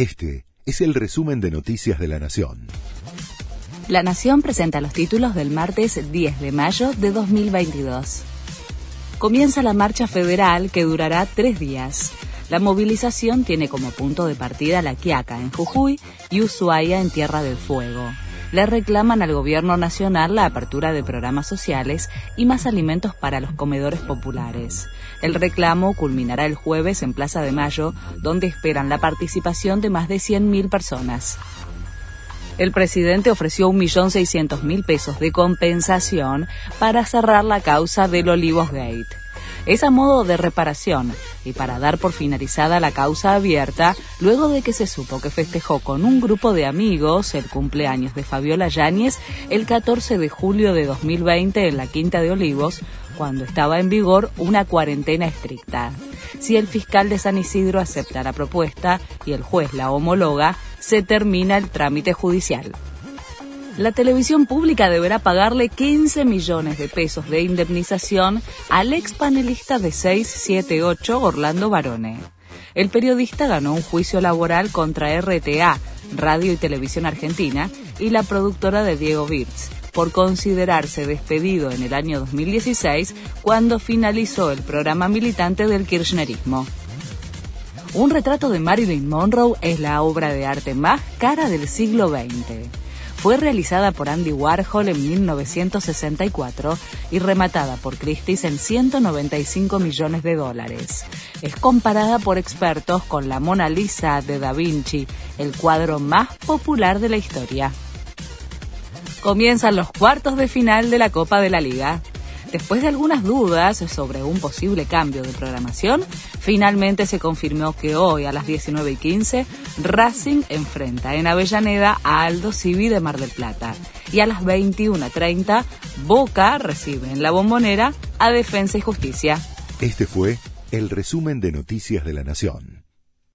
Este es el resumen de Noticias de la Nación. La Nación presenta los títulos del martes 10 de mayo de 2022. Comienza la marcha federal que durará tres días. La movilización tiene como punto de partida La Quiaca en Jujuy y Ushuaia en Tierra del Fuego le reclaman al gobierno nacional la apertura de programas sociales y más alimentos para los comedores populares. El reclamo culminará el jueves en Plaza de Mayo, donde esperan la participación de más de 100.000 personas. El presidente ofreció 1.600.000 pesos de compensación para cerrar la causa del Olivos Gate. Es a modo de reparación y para dar por finalizada la causa abierta luego de que se supo que festejó con un grupo de amigos el cumpleaños de Fabiola Yáñez el 14 de julio de 2020 en la Quinta de Olivos, cuando estaba en vigor una cuarentena estricta. Si el fiscal de San Isidro acepta la propuesta y el juez la homologa, se termina el trámite judicial la televisión pública deberá pagarle 15 millones de pesos de indemnización al ex panelista de 678 Orlando Barone. El periodista ganó un juicio laboral contra RTA, Radio y Televisión Argentina, y la productora de Diego Birz, por considerarse despedido en el año 2016 cuando finalizó el programa militante del kirchnerismo. Un retrato de Marilyn Monroe es la obra de arte más cara del siglo XX fue realizada por Andy Warhol en 1964 y rematada por Christie's en 195 millones de dólares. Es comparada por expertos con la Mona Lisa de Da Vinci, el cuadro más popular de la historia. Comienzan los cuartos de final de la Copa de la Liga. Después de algunas dudas sobre un posible cambio de programación, finalmente se confirmó que hoy a las 19 y 15 Racing enfrenta en Avellaneda a Aldo Civi de Mar del Plata y a las 21.30 Boca recibe en la bombonera a Defensa y Justicia. Este fue el resumen de Noticias de la Nación.